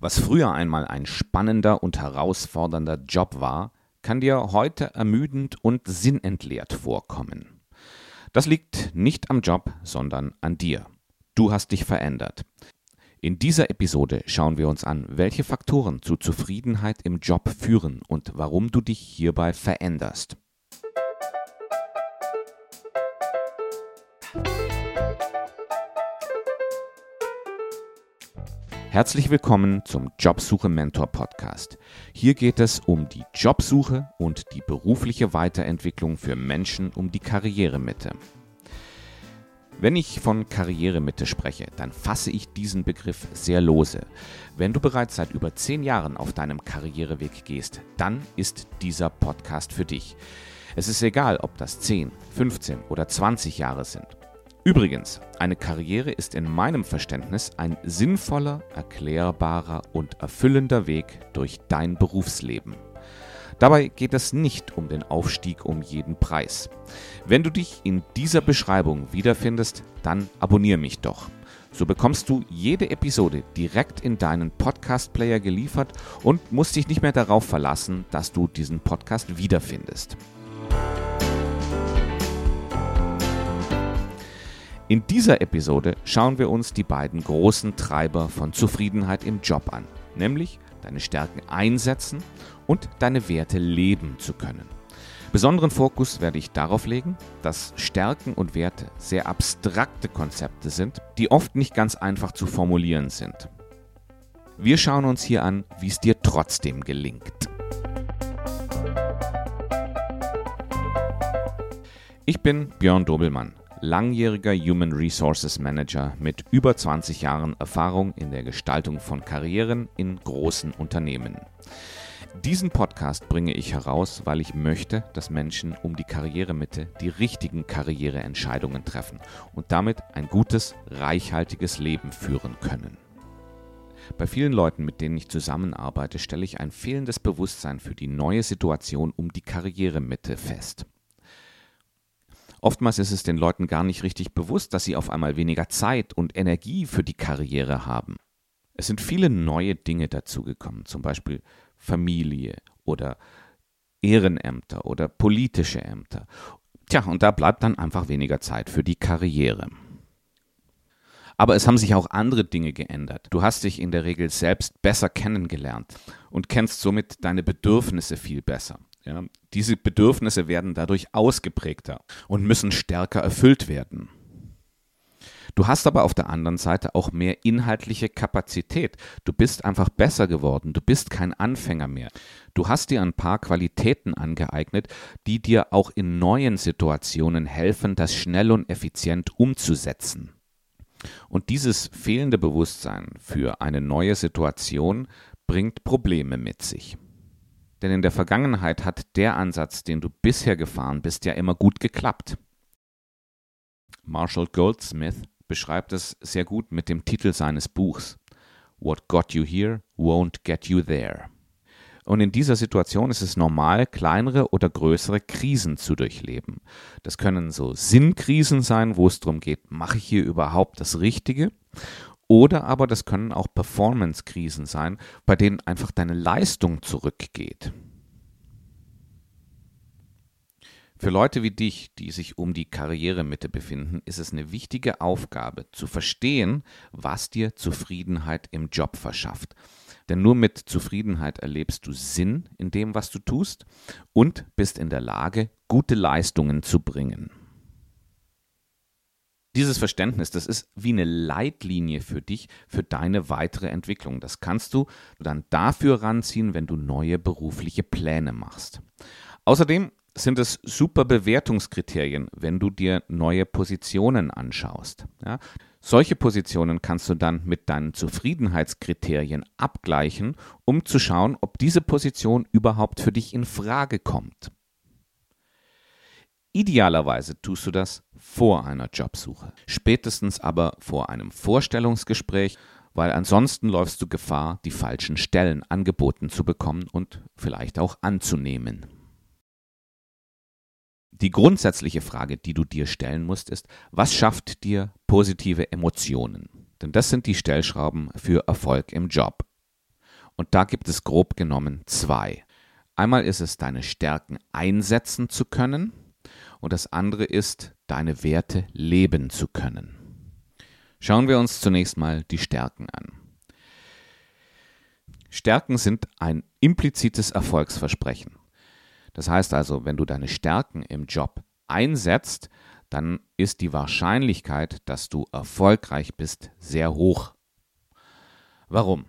Was früher einmal ein spannender und herausfordernder Job war, kann dir heute ermüdend und sinnentleert vorkommen. Das liegt nicht am Job, sondern an dir. Du hast dich verändert. In dieser Episode schauen wir uns an, welche Faktoren zu Zufriedenheit im Job führen und warum du dich hierbei veränderst. Herzlich willkommen zum Jobsuche Mentor Podcast. Hier geht es um die Jobsuche und die berufliche Weiterentwicklung für Menschen um die Karrieremitte. Wenn ich von Karrieremitte spreche, dann fasse ich diesen Begriff sehr lose. Wenn du bereits seit über zehn Jahren auf deinem Karriereweg gehst, dann ist dieser Podcast für dich. Es ist egal, ob das 10, 15 oder 20 Jahre sind. Übrigens, eine Karriere ist in meinem Verständnis ein sinnvoller, erklärbarer und erfüllender Weg durch dein Berufsleben. Dabei geht es nicht um den Aufstieg um jeden Preis. Wenn du dich in dieser Beschreibung wiederfindest, dann abonniere mich doch. So bekommst du jede Episode direkt in deinen Podcast-Player geliefert und musst dich nicht mehr darauf verlassen, dass du diesen Podcast wiederfindest. In dieser Episode schauen wir uns die beiden großen Treiber von Zufriedenheit im Job an, nämlich deine Stärken einsetzen und deine Werte leben zu können. Besonderen Fokus werde ich darauf legen, dass Stärken und Werte sehr abstrakte Konzepte sind, die oft nicht ganz einfach zu formulieren sind. Wir schauen uns hier an, wie es dir trotzdem gelingt. Ich bin Björn Dobelmann langjähriger Human Resources Manager mit über 20 Jahren Erfahrung in der Gestaltung von Karrieren in großen Unternehmen. Diesen Podcast bringe ich heraus, weil ich möchte, dass Menschen um die Karrieremitte die richtigen Karriereentscheidungen treffen und damit ein gutes, reichhaltiges Leben führen können. Bei vielen Leuten, mit denen ich zusammenarbeite, stelle ich ein fehlendes Bewusstsein für die neue Situation um die Karrieremitte fest. Oftmals ist es den Leuten gar nicht richtig bewusst, dass sie auf einmal weniger Zeit und Energie für die Karriere haben. Es sind viele neue Dinge dazugekommen, zum Beispiel Familie oder Ehrenämter oder politische Ämter. Tja, und da bleibt dann einfach weniger Zeit für die Karriere. Aber es haben sich auch andere Dinge geändert. Du hast dich in der Regel selbst besser kennengelernt und kennst somit deine Bedürfnisse viel besser. Ja, diese Bedürfnisse werden dadurch ausgeprägter und müssen stärker erfüllt werden. Du hast aber auf der anderen Seite auch mehr inhaltliche Kapazität. Du bist einfach besser geworden. Du bist kein Anfänger mehr. Du hast dir ein paar Qualitäten angeeignet, die dir auch in neuen Situationen helfen, das schnell und effizient umzusetzen. Und dieses fehlende Bewusstsein für eine neue Situation bringt Probleme mit sich. Denn in der Vergangenheit hat der Ansatz, den du bisher gefahren bist, ja immer gut geklappt. Marshall Goldsmith beschreibt es sehr gut mit dem Titel seines Buchs What got you here won't get you there. Und in dieser Situation ist es normal, kleinere oder größere Krisen zu durchleben. Das können so Sinnkrisen sein, wo es darum geht, mache ich hier überhaupt das Richtige? Oder aber das können auch Performance-Krisen sein, bei denen einfach deine Leistung zurückgeht. Für Leute wie dich, die sich um die Karrieremitte befinden, ist es eine wichtige Aufgabe zu verstehen, was dir Zufriedenheit im Job verschafft. Denn nur mit Zufriedenheit erlebst du Sinn in dem, was du tust und bist in der Lage, gute Leistungen zu bringen. Dieses Verständnis, das ist wie eine Leitlinie für dich, für deine weitere Entwicklung. Das kannst du dann dafür ranziehen, wenn du neue berufliche Pläne machst. Außerdem sind es super Bewertungskriterien, wenn du dir neue Positionen anschaust. Ja? Solche Positionen kannst du dann mit deinen Zufriedenheitskriterien abgleichen, um zu schauen, ob diese Position überhaupt für dich in Frage kommt. Idealerweise tust du das vor einer Jobsuche, spätestens aber vor einem Vorstellungsgespräch, weil ansonsten läufst du Gefahr, die falschen Stellen angeboten zu bekommen und vielleicht auch anzunehmen. Die grundsätzliche Frage, die du dir stellen musst, ist, was schafft dir positive Emotionen? Denn das sind die Stellschrauben für Erfolg im Job. Und da gibt es grob genommen zwei. Einmal ist es, deine Stärken einsetzen zu können und das andere ist, deine Werte leben zu können. Schauen wir uns zunächst mal die Stärken an. Stärken sind ein implizites Erfolgsversprechen. Das heißt also, wenn du deine Stärken im Job einsetzt, dann ist die Wahrscheinlichkeit, dass du erfolgreich bist, sehr hoch. Warum?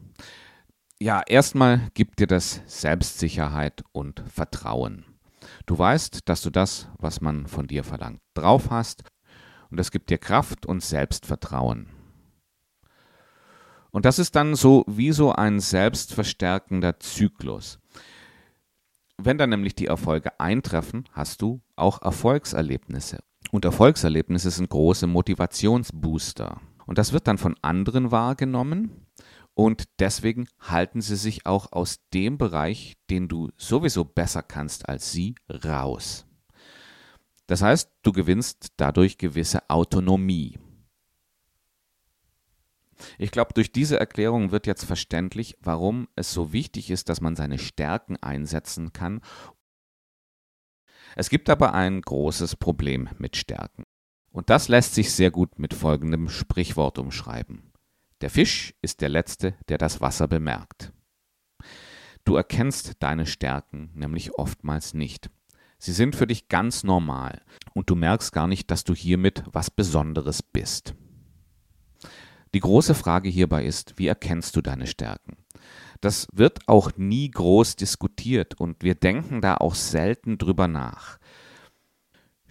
Ja, erstmal gibt dir das Selbstsicherheit und Vertrauen. Du weißt, dass du das, was man von dir verlangt, drauf hast und das gibt dir Kraft und Selbstvertrauen. Und das ist dann so wie so ein selbstverstärkender Zyklus. Wenn dann nämlich die Erfolge eintreffen, hast du auch Erfolgserlebnisse. Und Erfolgserlebnisse sind große Motivationsbooster. Und das wird dann von anderen wahrgenommen und deswegen halten sie sich auch aus dem Bereich, den du sowieso besser kannst als sie, raus. Das heißt, du gewinnst dadurch gewisse Autonomie. Ich glaube, durch diese Erklärung wird jetzt verständlich, warum es so wichtig ist, dass man seine Stärken einsetzen kann. Es gibt aber ein großes Problem mit Stärken. Und das lässt sich sehr gut mit folgendem Sprichwort umschreiben. Der Fisch ist der Letzte, der das Wasser bemerkt. Du erkennst deine Stärken nämlich oftmals nicht. Sie sind für dich ganz normal und du merkst gar nicht, dass du hiermit was Besonderes bist. Die große Frage hierbei ist, wie erkennst du deine Stärken? Das wird auch nie groß diskutiert und wir denken da auch selten drüber nach.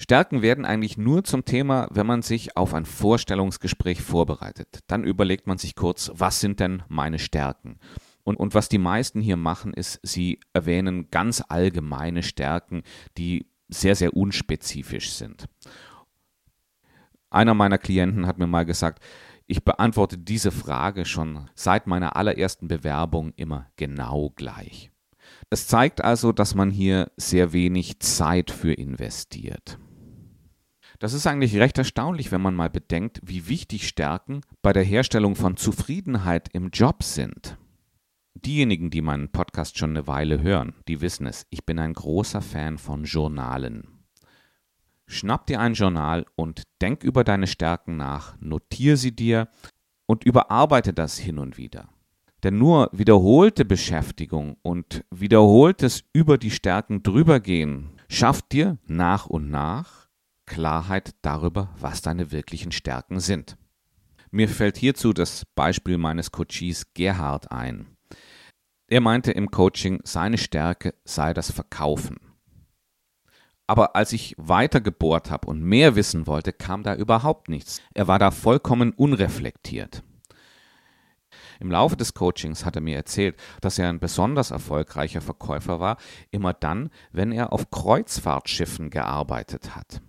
Stärken werden eigentlich nur zum Thema, wenn man sich auf ein Vorstellungsgespräch vorbereitet. Dann überlegt man sich kurz, was sind denn meine Stärken? Und, und was die meisten hier machen, ist, sie erwähnen ganz allgemeine Stärken, die sehr, sehr unspezifisch sind. Einer meiner Klienten hat mir mal gesagt, ich beantworte diese Frage schon seit meiner allerersten Bewerbung immer genau gleich. Es zeigt also, dass man hier sehr wenig Zeit für investiert. Das ist eigentlich recht erstaunlich, wenn man mal bedenkt, wie wichtig Stärken bei der Herstellung von Zufriedenheit im Job sind. Diejenigen, die meinen Podcast schon eine Weile hören, die wissen es, ich bin ein großer Fan von Journalen. Schnapp dir ein Journal und denk über deine Stärken nach, notiere sie dir und überarbeite das hin und wieder. Denn nur wiederholte Beschäftigung und wiederholtes über die Stärken drübergehen schafft dir nach und nach Klarheit darüber, was deine wirklichen Stärken sind. Mir fällt hierzu das Beispiel meines Coaches Gerhard ein. Er meinte im Coaching, seine Stärke sei das Verkaufen. Aber als ich weiter gebohrt habe und mehr wissen wollte, kam da überhaupt nichts. Er war da vollkommen unreflektiert. Im Laufe des Coachings hat er mir erzählt, dass er ein besonders erfolgreicher Verkäufer war, immer dann, wenn er auf Kreuzfahrtschiffen gearbeitet hat.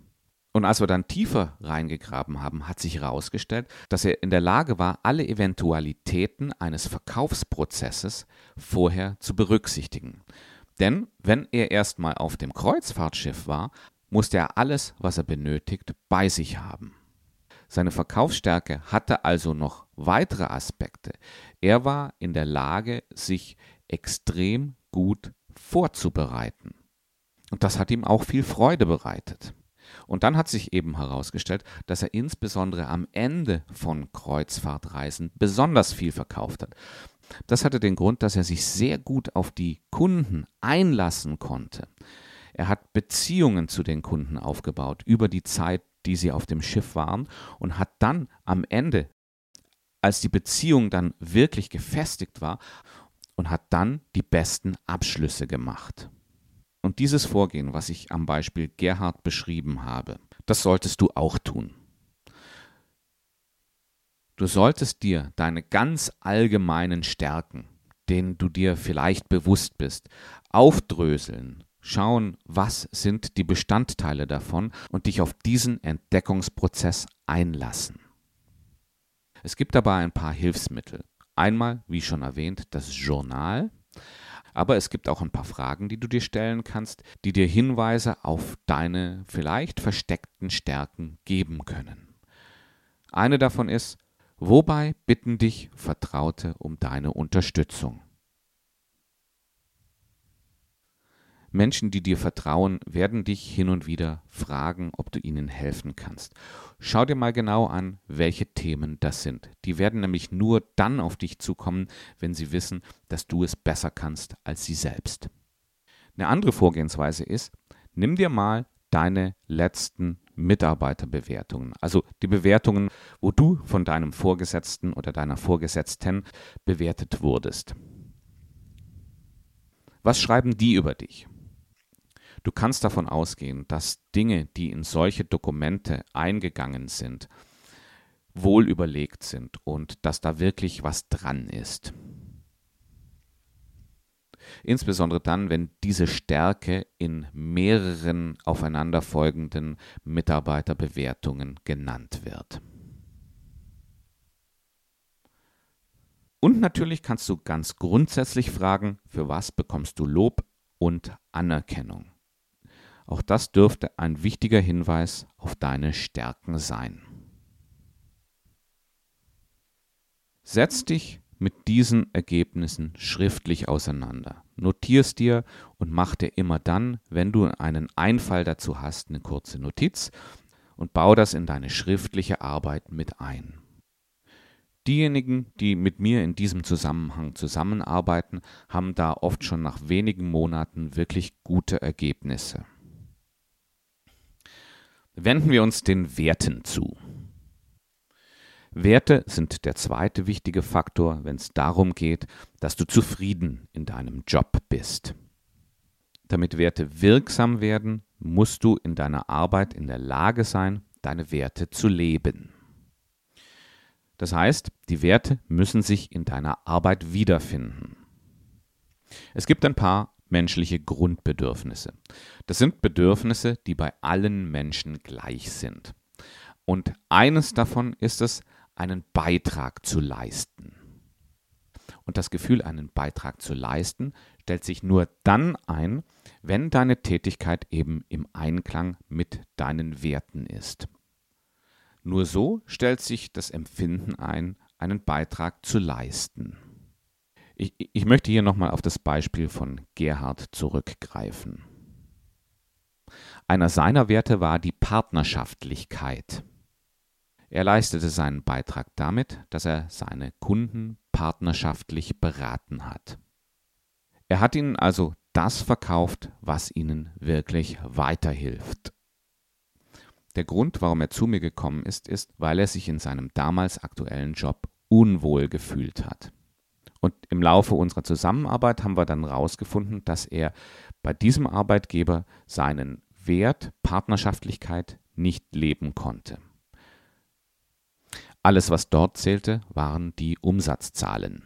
Und als wir dann tiefer reingegraben haben, hat sich herausgestellt, dass er in der Lage war, alle Eventualitäten eines Verkaufsprozesses vorher zu berücksichtigen. Denn wenn er erstmal auf dem Kreuzfahrtschiff war, musste er alles, was er benötigt, bei sich haben. Seine Verkaufsstärke hatte also noch weitere Aspekte. Er war in der Lage, sich extrem gut vorzubereiten. Und das hat ihm auch viel Freude bereitet. Und dann hat sich eben herausgestellt, dass er insbesondere am Ende von Kreuzfahrtreisen besonders viel verkauft hat. Das hatte den Grund, dass er sich sehr gut auf die Kunden einlassen konnte. Er hat Beziehungen zu den Kunden aufgebaut über die Zeit, die sie auf dem Schiff waren und hat dann am Ende, als die Beziehung dann wirklich gefestigt war, und hat dann die besten Abschlüsse gemacht. Und dieses Vorgehen, was ich am Beispiel Gerhard beschrieben habe, das solltest du auch tun. Du solltest dir deine ganz allgemeinen Stärken, denen du dir vielleicht bewusst bist, aufdröseln, schauen, was sind die Bestandteile davon und dich auf diesen Entdeckungsprozess einlassen. Es gibt dabei ein paar Hilfsmittel. Einmal, wie schon erwähnt, das Journal, aber es gibt auch ein paar Fragen, die du dir stellen kannst, die dir Hinweise auf deine vielleicht versteckten Stärken geben können. Eine davon ist, wobei bitten dich Vertraute um deine Unterstützung? Menschen, die dir vertrauen, werden dich hin und wieder fragen, ob du ihnen helfen kannst. Schau dir mal genau an, welche Themen das sind. Die werden nämlich nur dann auf dich zukommen, wenn sie wissen, dass du es besser kannst als sie selbst. Eine andere Vorgehensweise ist, nimm dir mal deine letzten Mitarbeiterbewertungen, also die Bewertungen, wo du von deinem Vorgesetzten oder deiner Vorgesetzten bewertet wurdest. Was schreiben die über dich? Du kannst davon ausgehen, dass Dinge, die in solche Dokumente eingegangen sind, wohl überlegt sind und dass da wirklich was dran ist. Insbesondere dann, wenn diese Stärke in mehreren aufeinanderfolgenden Mitarbeiterbewertungen genannt wird. Und natürlich kannst du ganz grundsätzlich fragen, für was bekommst du Lob und Anerkennung. Auch das dürfte ein wichtiger Hinweis auf deine Stärken sein. Setz dich mit diesen Ergebnissen schriftlich auseinander. Notierst dir und mach dir immer dann, wenn du einen Einfall dazu hast, eine kurze Notiz und bau das in deine schriftliche Arbeit mit ein. Diejenigen, die mit mir in diesem Zusammenhang zusammenarbeiten, haben da oft schon nach wenigen Monaten wirklich gute Ergebnisse. Wenden wir uns den Werten zu. Werte sind der zweite wichtige Faktor, wenn es darum geht, dass du zufrieden in deinem Job bist. Damit Werte wirksam werden, musst du in deiner Arbeit in der Lage sein, deine Werte zu leben. Das heißt, die Werte müssen sich in deiner Arbeit wiederfinden. Es gibt ein paar menschliche Grundbedürfnisse. Das sind Bedürfnisse, die bei allen Menschen gleich sind. Und eines davon ist es, einen Beitrag zu leisten. Und das Gefühl, einen Beitrag zu leisten, stellt sich nur dann ein, wenn deine Tätigkeit eben im Einklang mit deinen Werten ist. Nur so stellt sich das Empfinden ein, einen Beitrag zu leisten. Ich, ich möchte hier nochmal auf das Beispiel von Gerhard zurückgreifen. Einer seiner Werte war die Partnerschaftlichkeit. Er leistete seinen Beitrag damit, dass er seine Kunden partnerschaftlich beraten hat. Er hat ihnen also das verkauft, was ihnen wirklich weiterhilft. Der Grund, warum er zu mir gekommen ist, ist, weil er sich in seinem damals aktuellen Job unwohl gefühlt hat. Und im Laufe unserer Zusammenarbeit haben wir dann herausgefunden, dass er bei diesem Arbeitgeber seinen Wert Partnerschaftlichkeit nicht leben konnte. Alles, was dort zählte, waren die Umsatzzahlen.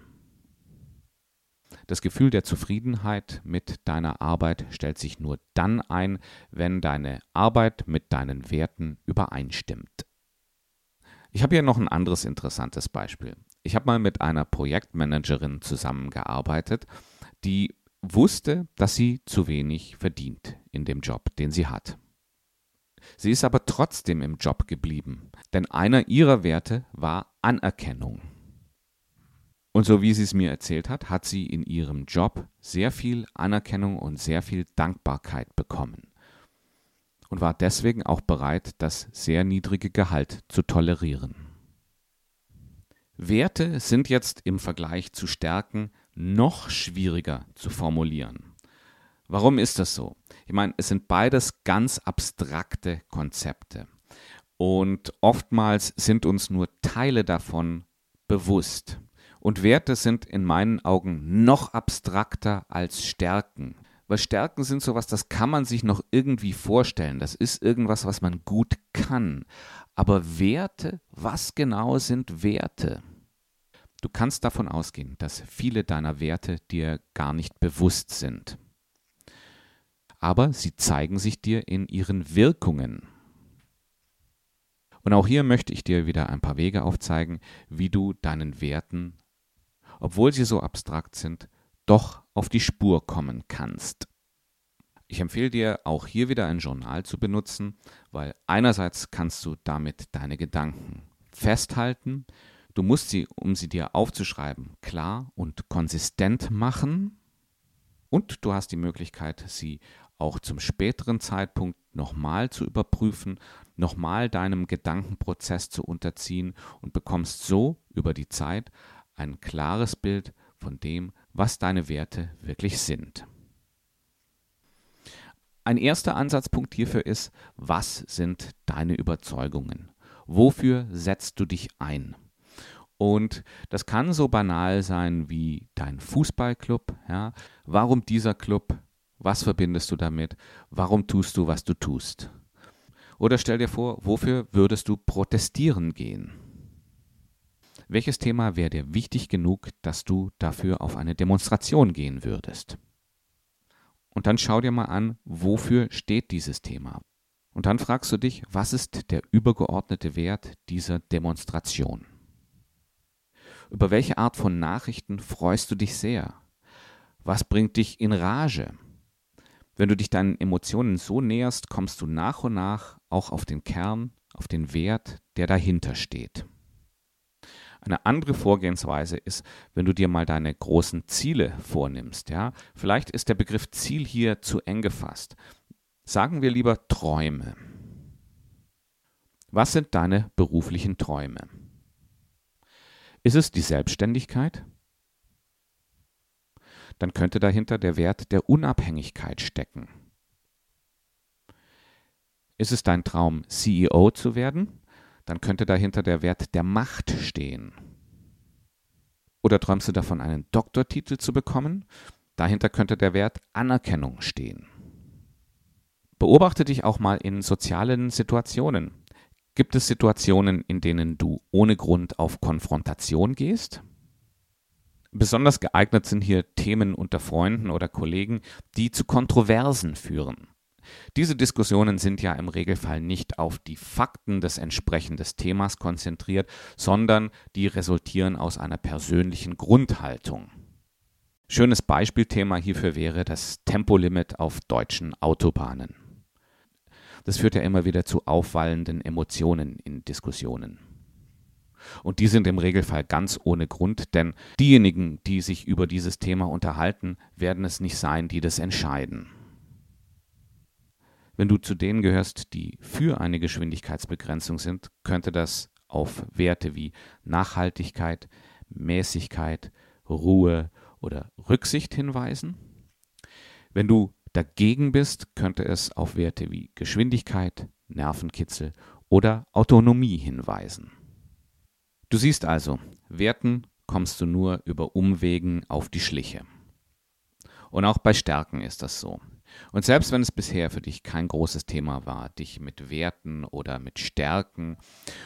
Das Gefühl der Zufriedenheit mit deiner Arbeit stellt sich nur dann ein, wenn deine Arbeit mit deinen Werten übereinstimmt. Ich habe hier noch ein anderes interessantes Beispiel. Ich habe mal mit einer Projektmanagerin zusammengearbeitet, die wusste, dass sie zu wenig verdient in dem Job, den sie hat. Sie ist aber trotzdem im Job geblieben, denn einer ihrer Werte war Anerkennung. Und so wie sie es mir erzählt hat, hat sie in ihrem Job sehr viel Anerkennung und sehr viel Dankbarkeit bekommen und war deswegen auch bereit, das sehr niedrige Gehalt zu tolerieren. Werte sind jetzt im Vergleich zu Stärken noch schwieriger zu formulieren. Warum ist das so? Ich meine, es sind beides ganz abstrakte Konzepte. Und oftmals sind uns nur Teile davon bewusst. Und Werte sind in meinen Augen noch abstrakter als Stärken. Weil Stärken sind sowas, das kann man sich noch irgendwie vorstellen. Das ist irgendwas, was man gut kann. Aber Werte, was genau sind Werte? Du kannst davon ausgehen, dass viele deiner Werte dir gar nicht bewusst sind. Aber sie zeigen sich dir in ihren Wirkungen. Und auch hier möchte ich dir wieder ein paar Wege aufzeigen, wie du deinen Werten, obwohl sie so abstrakt sind, doch auf die Spur kommen kannst. Ich empfehle dir auch hier wieder ein Journal zu benutzen, weil einerseits kannst du damit deine Gedanken festhalten, du musst sie, um sie dir aufzuschreiben, klar und konsistent machen. Und du hast die Möglichkeit, sie auch zum späteren Zeitpunkt nochmal zu überprüfen, nochmal deinem Gedankenprozess zu unterziehen und bekommst so über die Zeit ein klares Bild von dem, was deine Werte wirklich sind. Ein erster Ansatzpunkt hierfür ist, was sind deine Überzeugungen? Wofür setzt du dich ein? Und das kann so banal sein wie dein Fußballclub. Ja? Warum dieser Club? Was verbindest du damit? Warum tust du, was du tust? Oder stell dir vor, wofür würdest du protestieren gehen? Welches Thema wäre dir wichtig genug, dass du dafür auf eine Demonstration gehen würdest? Und dann schau dir mal an, wofür steht dieses Thema? Und dann fragst du dich, was ist der übergeordnete Wert dieser Demonstration? Über welche Art von Nachrichten freust du dich sehr? Was bringt dich in Rage? Wenn du dich deinen Emotionen so näherst, kommst du nach und nach auch auf den Kern, auf den Wert, der dahinter steht. Eine andere Vorgehensweise ist, wenn du dir mal deine großen Ziele vornimmst. Ja? Vielleicht ist der Begriff Ziel hier zu eng gefasst. Sagen wir lieber Träume. Was sind deine beruflichen Träume? Ist es die Selbstständigkeit? dann könnte dahinter der Wert der Unabhängigkeit stecken. Ist es dein Traum, CEO zu werden? Dann könnte dahinter der Wert der Macht stehen. Oder träumst du davon, einen Doktortitel zu bekommen? Dahinter könnte der Wert Anerkennung stehen. Beobachte dich auch mal in sozialen Situationen. Gibt es Situationen, in denen du ohne Grund auf Konfrontation gehst? Besonders geeignet sind hier Themen unter Freunden oder Kollegen, die zu Kontroversen führen. Diese Diskussionen sind ja im Regelfall nicht auf die Fakten des entsprechenden Themas konzentriert, sondern die resultieren aus einer persönlichen Grundhaltung. Schönes Beispielthema hierfür wäre das Tempolimit auf deutschen Autobahnen. Das führt ja immer wieder zu aufwallenden Emotionen in Diskussionen. Und die sind im Regelfall ganz ohne Grund, denn diejenigen, die sich über dieses Thema unterhalten, werden es nicht sein, die das entscheiden. Wenn du zu denen gehörst, die für eine Geschwindigkeitsbegrenzung sind, könnte das auf Werte wie Nachhaltigkeit, Mäßigkeit, Ruhe oder Rücksicht hinweisen. Wenn du dagegen bist, könnte es auf Werte wie Geschwindigkeit, Nervenkitzel oder Autonomie hinweisen. Du siehst also, Werten kommst du nur über Umwegen auf die Schliche. Und auch bei Stärken ist das so. Und selbst wenn es bisher für dich kein großes Thema war, dich mit Werten oder mit Stärken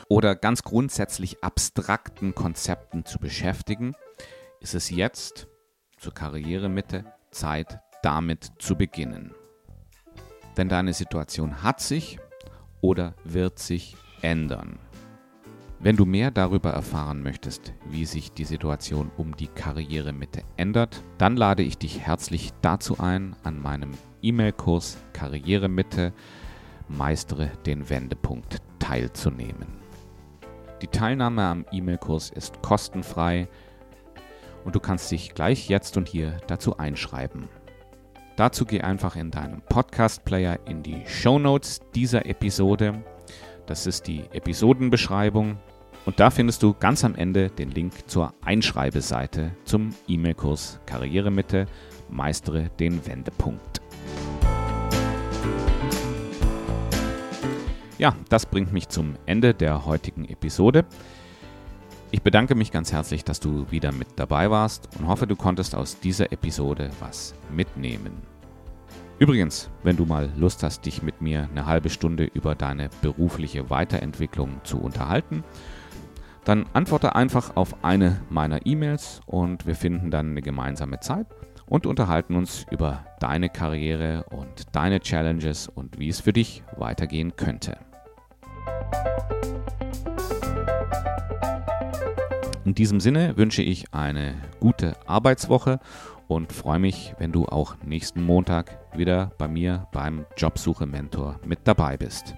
oder ganz grundsätzlich abstrakten Konzepten zu beschäftigen, ist es jetzt zur Karrieremitte Zeit, damit zu beginnen. Denn deine Situation hat sich oder wird sich ändern. Wenn du mehr darüber erfahren möchtest, wie sich die Situation um die Karrieremitte ändert, dann lade ich dich herzlich dazu ein, an meinem E-Mail-Kurs Karrieremitte Meistere den Wendepunkt teilzunehmen. Die Teilnahme am E-Mail-Kurs ist kostenfrei und du kannst dich gleich jetzt und hier dazu einschreiben. Dazu geh einfach in deinem Podcast-Player in die Show Notes dieser Episode. Das ist die Episodenbeschreibung und da findest du ganz am Ende den Link zur Einschreibeseite zum E-Mail-Kurs Karrieremitte Meistere den Wendepunkt. Ja, das bringt mich zum Ende der heutigen Episode. Ich bedanke mich ganz herzlich, dass du wieder mit dabei warst und hoffe, du konntest aus dieser Episode was mitnehmen. Übrigens, wenn du mal Lust hast, dich mit mir eine halbe Stunde über deine berufliche Weiterentwicklung zu unterhalten, dann antworte einfach auf eine meiner E-Mails und wir finden dann eine gemeinsame Zeit und unterhalten uns über deine Karriere und deine Challenges und wie es für dich weitergehen könnte. In diesem Sinne wünsche ich eine gute Arbeitswoche und freue mich, wenn du auch nächsten Montag wieder bei mir beim Jobsuche Mentor mit dabei bist.